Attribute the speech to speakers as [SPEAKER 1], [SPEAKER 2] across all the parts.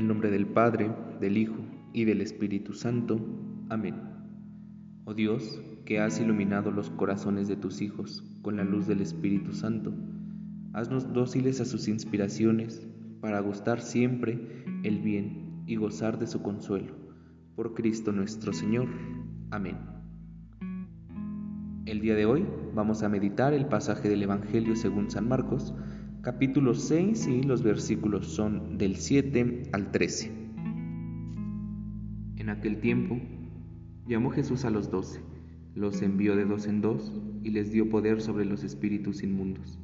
[SPEAKER 1] nombre del Padre, del Hijo y del Espíritu Santo. Amén. Oh Dios, que has iluminado los corazones de tus hijos con la luz del Espíritu Santo, haznos dóciles a sus inspiraciones para gustar siempre el bien y gozar de su consuelo. Por Cristo nuestro Señor. Amén. El día de hoy vamos a meditar el pasaje del Evangelio según San Marcos, capítulo 6 y los versículos son del 7 al 13. En aquel tiempo llamó Jesús a los doce, los envió de dos en dos y les dio poder sobre los espíritus inmundos.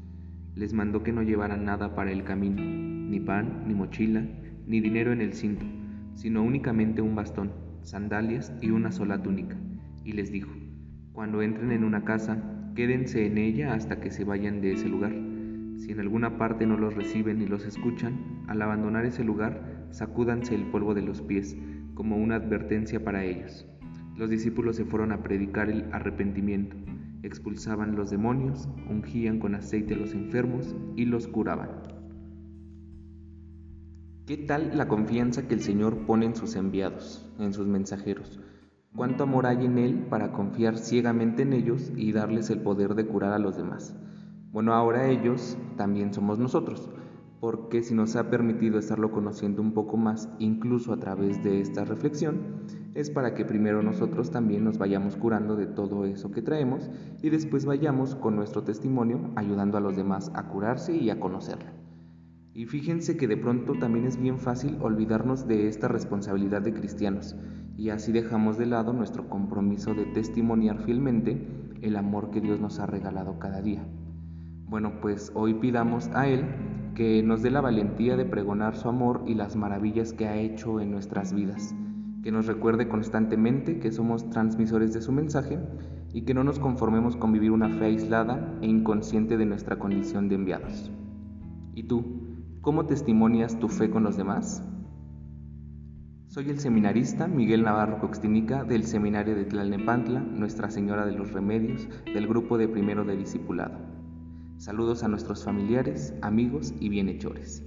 [SPEAKER 1] Les mandó que no llevaran nada para el camino, ni pan, ni mochila, ni dinero en el cinto, sino únicamente un bastón, sandalias y una sola túnica. Y les dijo, cuando entren en una casa, quédense en ella hasta que se vayan de ese lugar si en alguna parte no los reciben ni los escuchan, al abandonar ese lugar, sacúdanse el polvo de los pies, como una advertencia para ellos. Los discípulos se fueron a predicar el arrepentimiento, expulsaban los demonios, ungían con aceite a los enfermos y los curaban. ¿Qué tal la confianza que el Señor pone en sus enviados, en sus mensajeros? ¿Cuánto amor hay en Él para confiar ciegamente en ellos y darles el poder de curar a los demás? Bueno, ahora ellos también somos nosotros, porque si nos ha permitido estarlo conociendo un poco más, incluso a través de esta reflexión, es para que primero nosotros también nos vayamos curando de todo eso que traemos y después vayamos con nuestro testimonio ayudando a los demás a curarse y a conocerlo. Y fíjense que de pronto también es bien fácil olvidarnos de esta responsabilidad de cristianos y así dejamos de lado nuestro compromiso de testimoniar fielmente el amor que Dios nos ha regalado cada día. Bueno, pues hoy pidamos a Él que nos dé la valentía de pregonar su amor y las maravillas que ha hecho en nuestras vidas, que nos recuerde constantemente que somos transmisores de su mensaje y que no nos conformemos con vivir una fe aislada e inconsciente de nuestra condición de enviados. ¿Y tú, cómo testimonias tu fe con los demás? Soy el seminarista Miguel Navarro Coxtinica del Seminario de Tlalnepantla, Nuestra Señora de los Remedios, del grupo de primero de discipulado. Saludos a nuestros familiares, amigos y bienhechores.